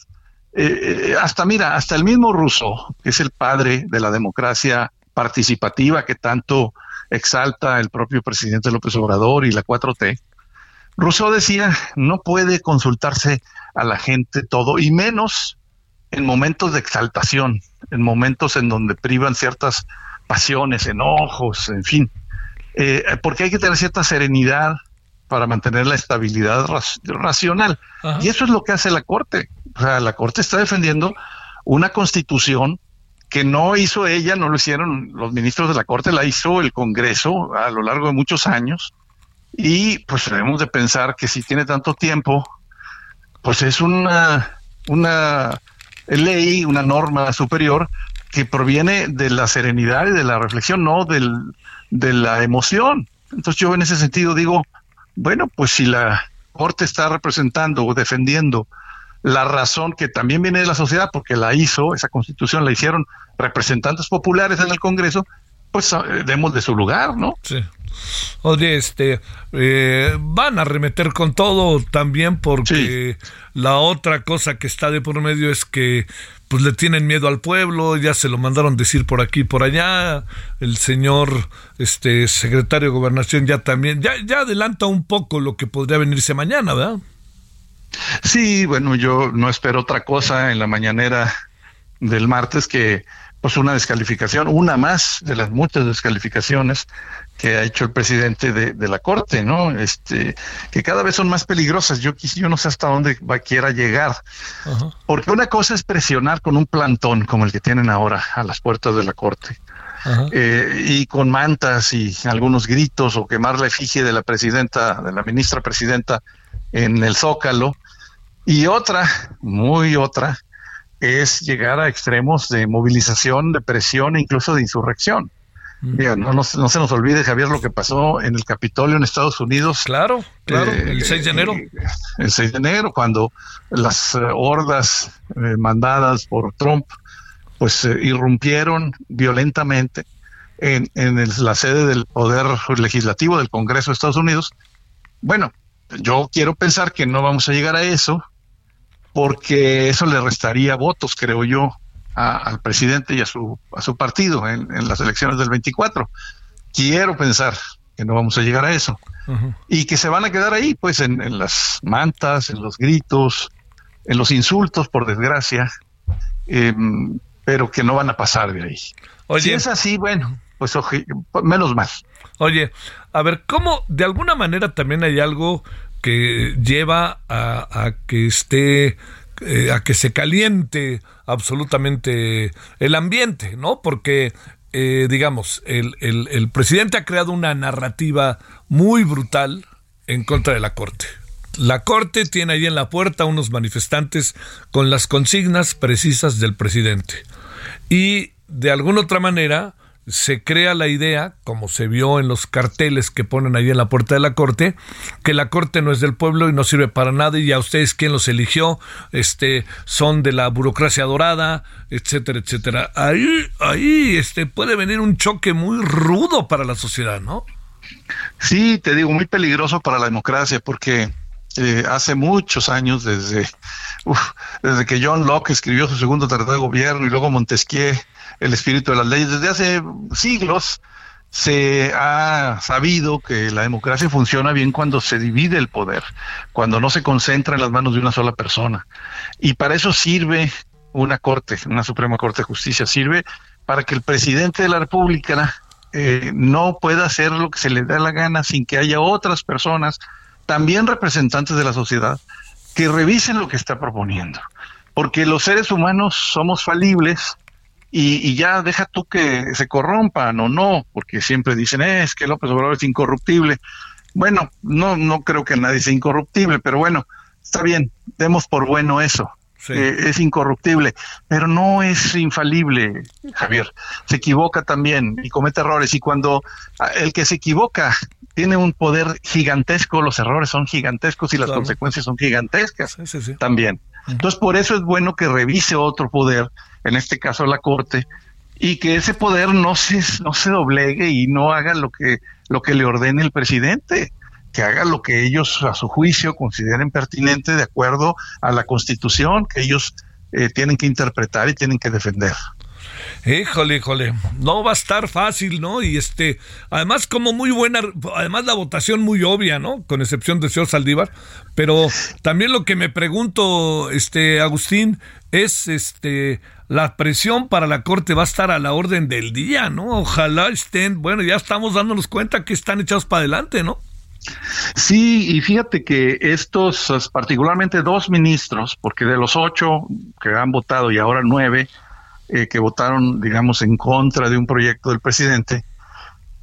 Eh, hasta, mira, hasta el mismo Rousseau, que es el padre de la democracia participativa que tanto exalta el propio presidente López Obrador y la 4T, Rousseau decía, no puede consultarse a la gente todo, y menos en momentos de exaltación, en momentos en donde privan ciertas pasiones, enojos, en fin, eh, porque hay que tener cierta serenidad para mantener la estabilidad racional. Y eso es lo que hace la Corte. O sea, la Corte está defendiendo una constitución que no hizo ella, no lo hicieron los ministros de la Corte, la hizo el Congreso a lo largo de muchos años. Y pues debemos de pensar que si tiene tanto tiempo, pues es una, una ley, una norma superior que proviene de la serenidad y de la reflexión, no del, de la emoción. Entonces yo en ese sentido digo, bueno, pues si la Corte está representando o defendiendo la razón que también viene de la sociedad, porque la hizo, esa constitución la hicieron representantes populares en el Congreso, pues eh, demos de su lugar, ¿no? Sí. Oye, este, eh, van a remeter con todo también porque la otra cosa que está de por medio es que pues le tienen miedo al pueblo, ya se lo mandaron decir por aquí y por allá, el señor este secretario de Gobernación ya también, ya, ya adelanta un poco lo que podría venirse mañana, ¿verdad? Sí, bueno, yo no espero otra cosa en la mañanera del martes que pues una descalificación, una más de las muchas descalificaciones que ha hecho el presidente de, la corte, ¿no? Este, que cada vez son más peligrosas. Yo, yo no sé hasta dónde va quiera llegar, porque una cosa es presionar con un plantón como el que tienen ahora a las puertas de la corte. Eh, y con mantas y algunos gritos o quemar la efigie de la presidenta, de la ministra presidenta en el Zócalo. Y otra, muy otra, es llegar a extremos de movilización, de presión e incluso de insurrección. no, no, se nos olvide, Javier, lo que pasó en el Capitolio en Estados Unidos. Claro, claro, eh, el 6 de enero. el 6 de enero, cuando las eh, hordas eh, mandadas por Trump, pues irrumpieron violentamente en, en la sede del Poder Legislativo del Congreso de Estados Unidos. Bueno, yo quiero pensar que no vamos a llegar a eso, porque eso le restaría votos, creo yo, al presidente y a su, a su partido en, las elecciones del 24. Quiero pensar que no vamos a llegar a eso. Y que se van a quedar ahí, pues, en, las mantas, en los gritos, en los insultos, por desgracia, em, pero que no van a pasar de ahí. si es así, bueno, pues menos mal. Oye, a ver, ¿cómo de alguna manera también hay algo que lleva a, que esté eh, a que se caliente absolutamente el ambiente, ¿no? Porque, eh, digamos, el, el, presidente ha creado una narrativa muy brutal en contra de la Corte. La Corte tiene ahí en la puerta unos manifestantes con las consignas precisas del presidente. Y de alguna otra manera, se crea la idea, como se vio en los carteles que ponen ahí en la puerta de la corte, que la corte no es del pueblo y no sirve para nada y a ustedes quién los eligió, este, son de la burocracia dorada, etcétera, etcétera. Ahí, ahí, este, puede venir un choque muy rudo para la sociedad, ¿no? Sí, te digo, muy peligroso para la democracia porque eh, hace muchos años, desde, desde que John Locke escribió su segundo tratado de gobierno y luego Montesquieu el espíritu de las leyes. Desde hace siglos se ha sabido que la democracia funciona bien cuando se divide el poder, cuando no se concentra en las manos de una sola persona. Y para eso sirve una corte, una Suprema Corte de Justicia, sirve para que el presidente de la República eh, no pueda hacer lo que se le dé la gana sin que haya otras personas, también representantes de la sociedad, que revisen lo que está proponiendo. Porque los seres humanos somos falibles y, ya deja tú que se corrompan o no, porque siempre dicen, eh, es que López Obrador es incorruptible. Bueno, no, no creo que nadie sea incorruptible, pero bueno, está bien, demos por bueno eso. Eh, es incorruptible, pero no es infalible, Javier. Se equivoca también y comete errores. Y cuando ah, el que se equivoca tiene un poder gigantesco, los errores son gigantescos y las consecuencias son gigantescas también. Entonces, por eso es bueno que revise otro poder en este caso la Corte, y que ese poder no se, no se doblegue y no haga lo que, lo que le ordene el presidente, que haga lo que ellos a su juicio consideren pertinente de acuerdo a la Constitución que ellos eh, tienen que interpretar y tienen que defender. Híjole, híjole, no va a estar fácil, ¿no? Y este, además como muy buena, además la votación muy obvia, ¿no? Con excepción de señor Saldívar, pero también lo que me pregunto, este, Agustín, es este, la presión para la Corte va a estar a la orden del día, ¿no? Ojalá estén, bueno, ya estamos dándonos cuenta que están echados para adelante, ¿no? Sí, y fíjate que estos, particularmente dos ministros, porque de los ocho que han votado y ahora nueve eh, que votaron, digamos, en contra de un proyecto del presidente,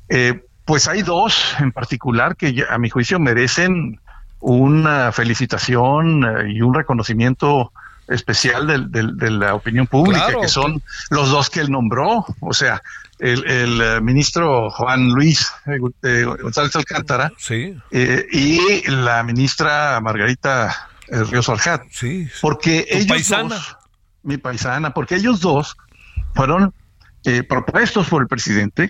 eh, pues hay dos en particular que a mi juicio merecen una felicitación eh, y un reconocimiento especial de la opinión pública, que son los dos que él nombró, o sea, el, el ministro Juan Luis González Alcántara y la ministra Margarita Ríos Arjat. Sí, porque ellos dos, mi paisana, porque ellos dos fueron eh, propuestos por el presidente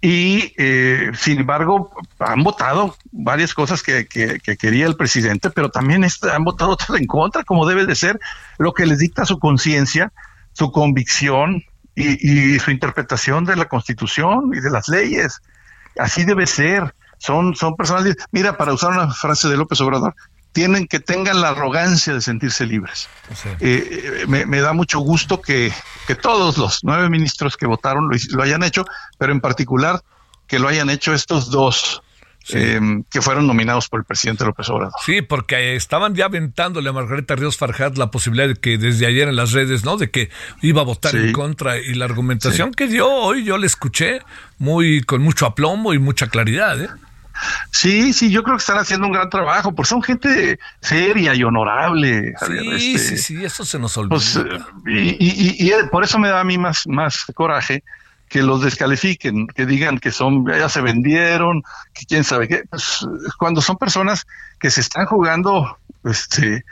y eh, sin embargo han votado varias cosas que, quería el presidente, pero también han votado todo en contra, como debe de ser, lo que les dicta su conciencia, su convicción y, y, su interpretación de la constitución y de las leyes. Así debe ser. Son, son personas. Mira, para usar una frase de López Obrador, tienen que tengan la arrogancia de sentirse libres. Eh, me, da mucho gusto que, todos los nueve ministros que votaron lo, hayan hecho, pero en particular que lo hayan hecho estos dos. Em, que fueron nominados por el presidente López Obrador. Sí, porque estaban ya aventándole a Margarita Ríos Farjat la posibilidad de que desde ayer en las redes, ¿no? De que iba a votar en contra y la argumentación que dio hoy yo le escuché muy con mucho aplomo y mucha claridad, ¿eh? Sí, sí, yo creo que están haciendo un gran trabajo, porque son gente seria y honorable. sí, este, sí, sí, eso se nos olvida. Pues, y, y, y, por eso me da a mí más, más coraje que los descalifiquen, que digan que son, ya se vendieron, que quién sabe qué, pues, cuando son personas que se están jugando, este,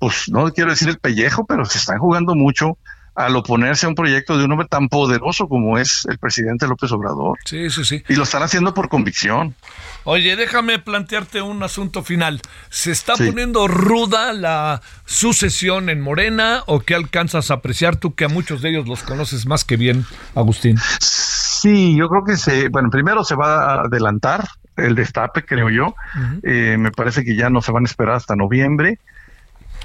pues no quiero decir el pellejo, pero se están jugando mucho al oponerse a un proyecto de un hombre tan poderoso como es el presidente López Obrador. Sí, sí, sí. Y lo están haciendo por convicción. Oye, déjame plantearte un asunto final. ¿Se está poniendo ruda la sucesión en Morena o qué alcanzas a apreciar tú que a muchos de ellos los conoces más que bien, Agustín? Sí, yo creo que se, bueno, primero se va a adelantar el destape, creo yo. Eh, me parece que ya no se van a esperar hasta noviembre.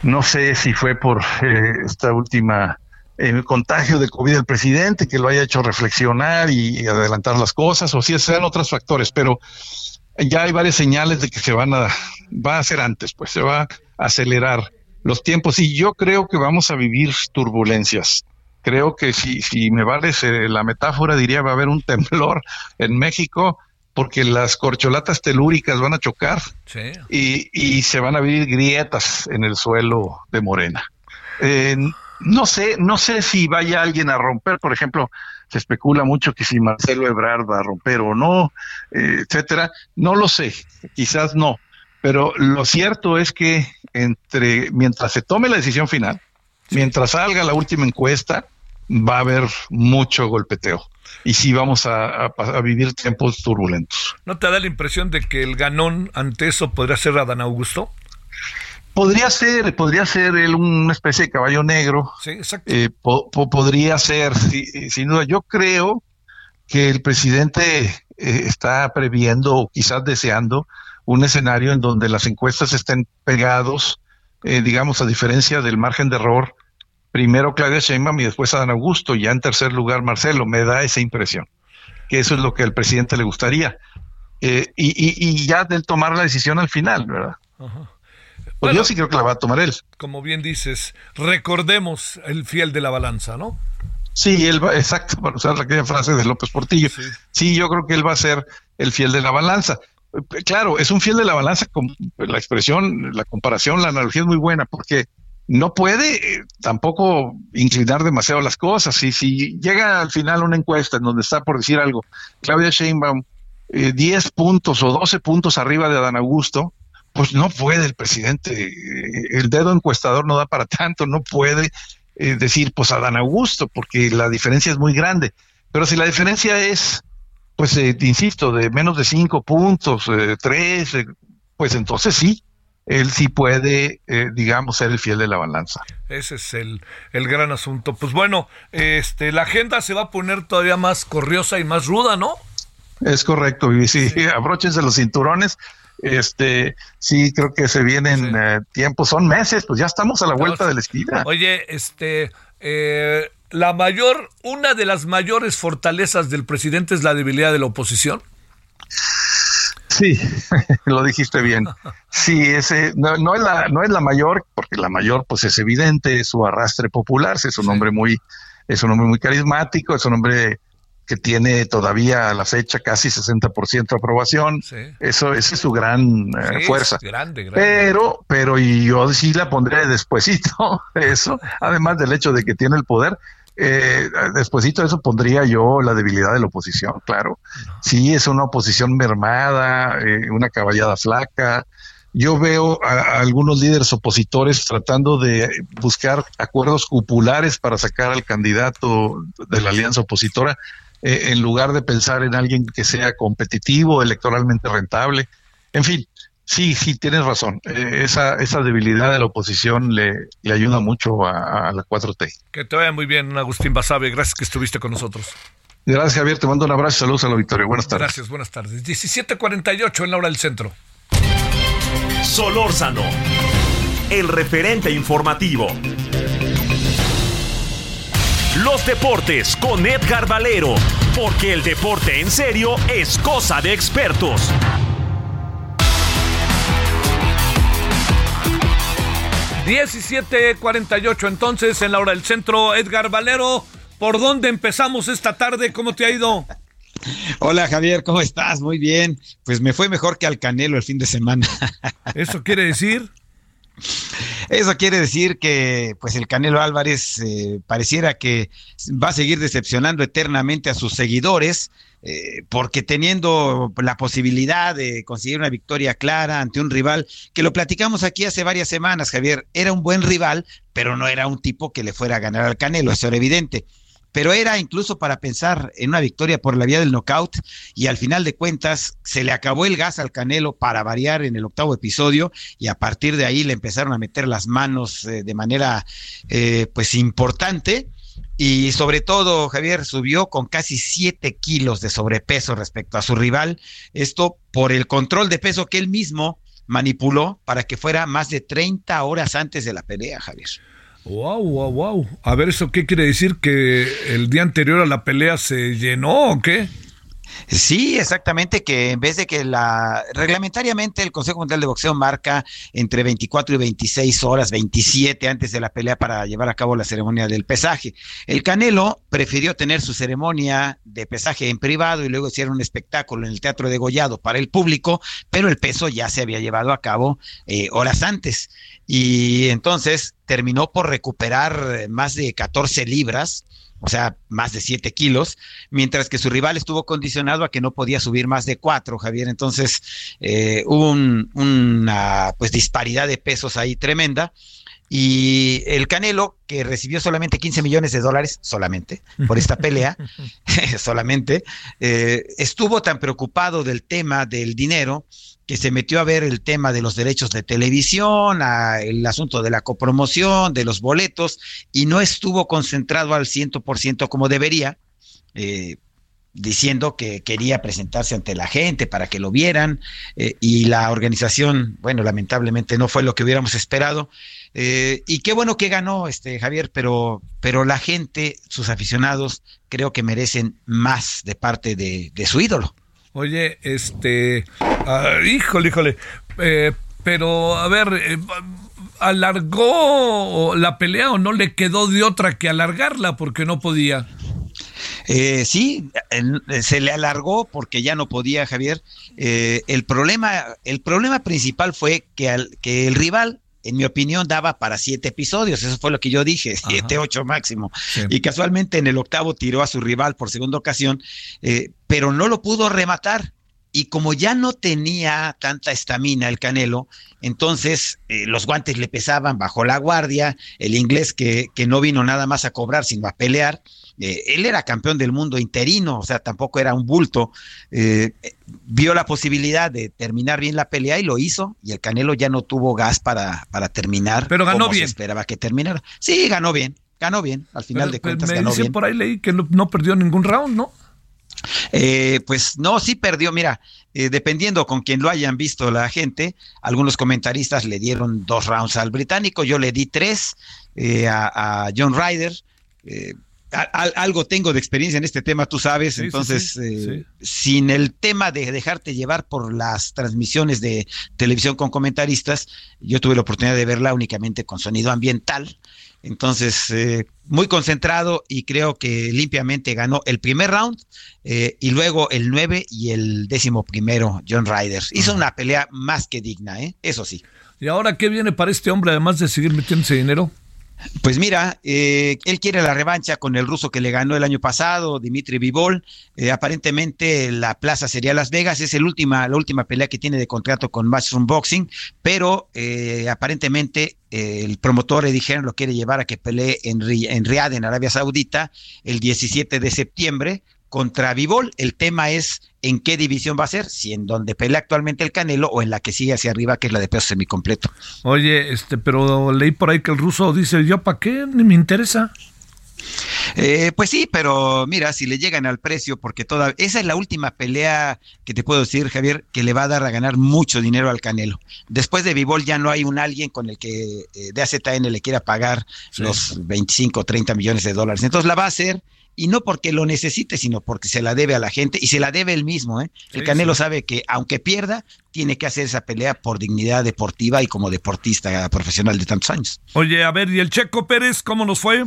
No sé si fue por eh, esta última el contagio de COVID del presidente que lo haya hecho reflexionar y, adelantar las cosas, o si sean otros factores, pero ya hay varias señales de que se van a, va a ser antes, pues se va a acelerar los tiempos y yo creo que vamos a vivir turbulencias. Creo que si, si me vale la metáfora, diría va a haber un [LAUGHS] temblor en México porque las corcholatas telúricas van a chocar y, y, se van a abrir grietas en el suelo de Morena. Eh, no sé, no sé si vaya alguien a romper, por ejemplo, se especula mucho que si Marcelo Ebrard va a romper o no, eh, etcétera. No lo sé, quizás no, pero lo cierto es que entre mientras se tome la decisión final, mientras salga la última encuesta, va a haber mucho golpeteo y sí vamos a, a, vivir tiempos turbulentos. ¿No te da la impresión de que el ganón ante eso podría ser Adán Augusto? Podría ser, podría ser él una especie de caballo negro. Sí, exacto. Eh, podría ser, sin duda. Yo creo que el presidente eh, está previendo o quizás deseando un escenario en donde las encuestas estén pegados, eh, digamos, a diferencia del margen de error, primero Claudia Sheinbaum y después Adán Augusto, y ya en tercer lugar Marcelo. Me da esa impresión, que eso es lo que al presidente le gustaría. y, y, ya del tomar la decisión al final, ¿verdad? Ajá. Pues yo sí creo que la va a tomar él. Como bien dices, recordemos el fiel de la balanza, ¿no? Sí, él va, exacto, para usar aquella frase de López Portillo. Sí. yo creo que él va a ser el fiel de la balanza. Claro, es un fiel de la balanza, con la expresión, la comparación, la analogía es muy buena, porque no puede eh, tampoco inclinar demasiado las cosas. Y si llega al final una encuesta en donde está por decir algo, Claudia Sheinbaum, eh, 10 puntos o 12 puntos arriba de Adán Augusto, pues no puede el presidente, el dedo encuestador no da para [LAUGHS] tanto, no puede eh, decir pues Adán Augusto, porque la diferencia es muy grande. Pero si la diferencia es, pues eh, insisto, de menos de cinco puntos, eh, tres, pues entonces sí, él sí puede, digamos, ser el fiel de la balanza. Ese es el, el, gran asunto. Pues bueno, este, la agenda se va a poner todavía más corriosa y más ruda, ¿no? Es correcto, y sí, sí. [LAUGHS] abróchense los cinturones este, sí, creo que se vienen eh, tiempos, son meses, pues ya estamos a la vuelta de la esquina. Oye, este, eh, la mayor, una de las mayores fortalezas del presidente es la debilidad de la oposición. Sí, [LAUGHS] lo dijiste bien. Sí, ese no, no, es la no es la mayor, porque la mayor pues es evidente, su arrastre popular, es un hombre muy es un hombre muy carismático, es un hombre que tiene todavía a la fecha casi 60% de aprobación. Eso esa es su gran eh, fuerza. Pero pero yo sí la pondré despuesito [LAUGHS] eso, además del hecho de que tiene el poder. Eh, despuésito de eso pondría yo la debilidad de la oposición, claro. Sí, es una oposición mermada, eh, una caballada flaca. Yo veo a, algunos líderes opositores tratando de buscar acuerdos cupulares para sacar al candidato de la alianza opositora eh, en lugar de pensar en alguien que sea competitivo, electoralmente rentable. En fin, sí, sí, tienes razón. Eh, esa, esa debilidad de la oposición le, le ayuda mucho a, la 4T. Que te vaya muy bien, Agustín Basabe. Gracias que estuviste con nosotros. Gracias, Javier. Te mando un abrazo. Saludos a la Victoria. Buenas tardes. Gracias, buenas tardes. 17:48 en la hora del centro. Solórzano, el referente informativo. Los deportes con Edgar Valero, porque el deporte en serio es cosa de expertos. ...17.48 entonces en la hora del centro... ...Edgar Valero... ¿Por dónde empezamos esta tarde? ¿Cómo te ha ido? Hola Javier, ¿cómo estás? Muy bien. Pues me fue mejor que al Canelo el fin de semana. ¿Eso quiere decir? Eso quiere decir que pues el Canelo Álvarez eh, pareciera que va a seguir decepcionando eternamente a sus seguidores, eh, porque teniendo la posibilidad de conseguir una victoria clara ante un rival, que lo platicamos aquí hace varias semanas, Javier, era un buen rival, pero no era un tipo que le fuera a ganar al Canelo, eso era evidente pero era incluso para pensar en una victoria por la vía del knockout y al final de cuentas se le acabó el gas al Canelo para variar en el octavo episodio y a partir de ahí le empezaron a meter las manos eh, de manera eh, pues importante y sobre todo Javier subió con casi 7 kilos de sobrepeso respecto a su rival, esto por el control de peso que él mismo manipuló para que fuera más de 30 horas antes de la pelea, Javier. Wow, wow, wow. A ver, ¿eso qué quiere decir? ¿Que el día anterior a la pelea se llenó o qué? Sí, exactamente, que en vez de que la reglamentariamente el Consejo Mundial de Boxeo marca entre 24 y 26 horas, 27 antes de la pelea para llevar a cabo la ceremonia del pesaje. El Canelo prefirió tener su ceremonia de pesaje en privado y luego hicieron un espectáculo en el Teatro de Gollado para el público, pero el peso ya se había llevado a cabo eh, horas antes. Y entonces terminó por recuperar más de 14 libras o sea, más de 7 kilos, mientras que su rival estuvo condicionado a que no podía subir más de 4, Javier. Entonces, eh, hubo una pues disparidad de pesos ahí tremenda. Y el Canelo, que recibió solamente 15 millones de dólares, solamente, por esta pelea, [LAUGHS] [LAUGHS] solamente, eh, estuvo tan preocupado del tema del dinero que se metió a ver el tema de los derechos de televisión, el asunto de la copromoción, de los boletos, y no estuvo concentrado al 100% como debería, eh, diciendo que quería presentarse ante la gente para que lo vieran, eh, y la organización, bueno, lamentablemente no fue lo que hubiéramos esperado. Eh, y qué bueno que ganó este Javier, pero, pero la gente, sus aficionados, creo que merecen más de parte de su ídolo. Oye, este, ah, híjole, híjole, eh, pero a ver, eh, ¿alargó la pelea o no le quedó de otra que alargarla porque no podía? Eh, sí, se le alargó porque ya no podía, Javier. el problema, el problema principal fue que, al, que el rival en mi opinión, daba para siete episodios. Eso fue lo que yo dije, [LAUGHS] siete, ocho máximo. Y casualmente en el octavo tiró a su rival por segunda ocasión, eh, pero no lo pudo rematar. Y como ya no tenía tanta estamina el Canelo, entonces eh, los guantes le pesaban bajo la guardia, el inglés que, que no vino nada más a cobrar, sino a pelear, eh, él era campeón del mundo interino, o sea, tampoco era un bulto. Eh, vio la posibilidad de terminar bien la pelea y lo hizo, y el Canelo ya no tuvo gas para, para terminar. Pero ganó bien. esperaba que terminara. Sí, ganó bien, ganó bien, al final de cuentas. Me dicen por ahí leí que no, perdió ningún round, ¿no? Eh, pues no, sí perdió. Mira, dependiendo con quien lo hayan visto la gente, algunos comentaristas le dieron dos rounds al británico, yo le di tres a, a, John Ryder algo tengo de experiencia en este tema, tú sabes, entonces, eh, sin el tema de dejarte llevar por las transmisiones de televisión con comentaristas, yo tuve la oportunidad de verla únicamente con sonido ambiental, entonces, eh, muy concentrado y creo que limpiamente ganó el primer round eh, y luego el 9 y el décimo primero, John Ryder. Hizo una pelea más que digna, ¿eh? eso sí. ¿Y ahora qué viene para este hombre, además de seguir metiéndose dinero? Pues mira, eh, él quiere la revancha con el ruso que le ganó el año pasado, Dimitri Vivol. Eh, aparentemente la plaza sería Las Vegas, es el última, la última pelea que tiene de contrato con Matchroom Boxing, pero eh, aparentemente el promotor Eddie Hearn lo quiere llevar a que pelee en, en Riyadh, en Arabia Saudita, el 17 de septiembre contra Vivol. El tema es en qué división va a ser, si en donde pelea actualmente el Canelo o en la que sigue hacia arriba, que es la de peso semicompleto. Oye, este, pero leí por ahí que el ruso dice, yo para qué, ni me interesa. Eh, pues sí, pero mira, si le llegan al precio, porque toda esa es la última pelea que te puedo decir, Javier, que le va a dar a ganar mucho dinero al Canelo. Después de Vivol ya no hay un alguien con el que eh, de AZN le quiera pagar los 25 o 30 millones de dólares. Entonces la va a hacer y no porque lo necesite, sino porque se la debe a la gente y se la debe él mismo. ¿eh? El Canelo sabe que aunque pierda, tiene que hacer esa pelea por dignidad deportiva y como deportista profesional de tantos años. Oye, a ver, ¿y el Checo Pérez cómo nos fue?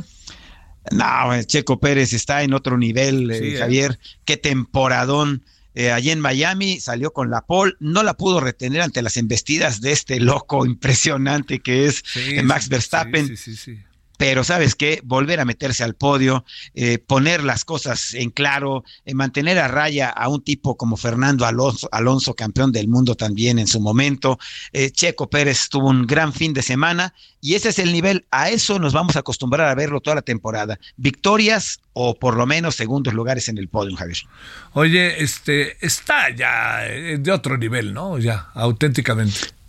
No, Checo Pérez está en otro nivel, eh, ¿eh? Javier. Qué temporadón eh, allí en Miami, salió con la pole, no la pudo retener ante las embestidas de este loco impresionante que es Max Verstappen. Sí, sí, sí pero sabes qué, volver a meterse al podio, eh, poner las cosas en claro, eh, mantener a raya a un tipo como Fernando Alonso, Alonso campeón del mundo también en su momento. Eh, Checo Pérez tuvo un gran fin de semana y ese es el nivel, a eso nos vamos a acostumbrar a verlo toda la temporada. Victorias o por lo menos segundos lugares en el podio, Javier. Oye, este está ya de otro nivel, ¿no? Ya, auténticamente.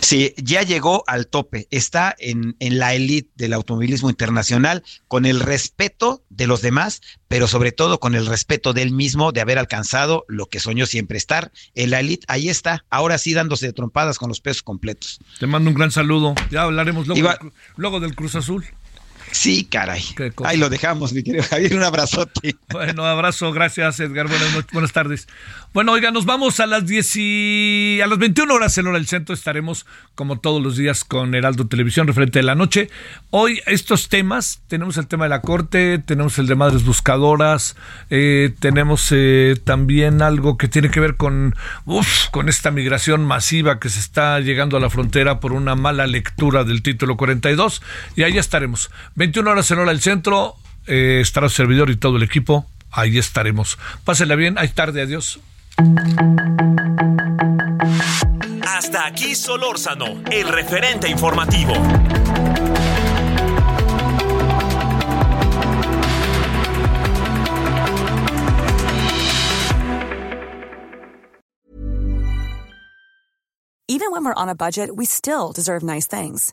Sí, ya llegó al tope, está en, en, la élite del automovilismo internacional con el respeto de los demás, pero sobre todo con el respeto del mismo de haber alcanzado lo que soñó siempre estar en la élite. Ahí está, ahora sí dándose de trompadas con los pesos completos. Te mando un gran saludo, ya hablaremos luego, Iba, luego del Cruz Azul. Sí, caray. Ahí lo dejamos, mi querido Javier. Un abrazote. Bueno, abrazo. Gracias, Edgar. Buenas, buenas tardes. Bueno, oiga, nos vamos a las 10 y a las 21 horas en hora del centro. Estaremos, como todos los días, con Heraldo Televisión, referente de la noche. Hoy, estos temas: tenemos el tema de la corte, tenemos el de madres buscadoras, eh, tenemos eh, también algo que tiene que ver con, uf, con esta migración masiva que se está llegando a la frontera por una mala lectura del título 42. Y ahí estaremos. 21 horas en hora del centro, eh, estará el servidor y todo el equipo. Ahí estaremos. Pásenla bien, hay tarde, adiós. Hasta aquí Solórzano, el referente informativo. Even when we're on a budget, we still deserve nice things.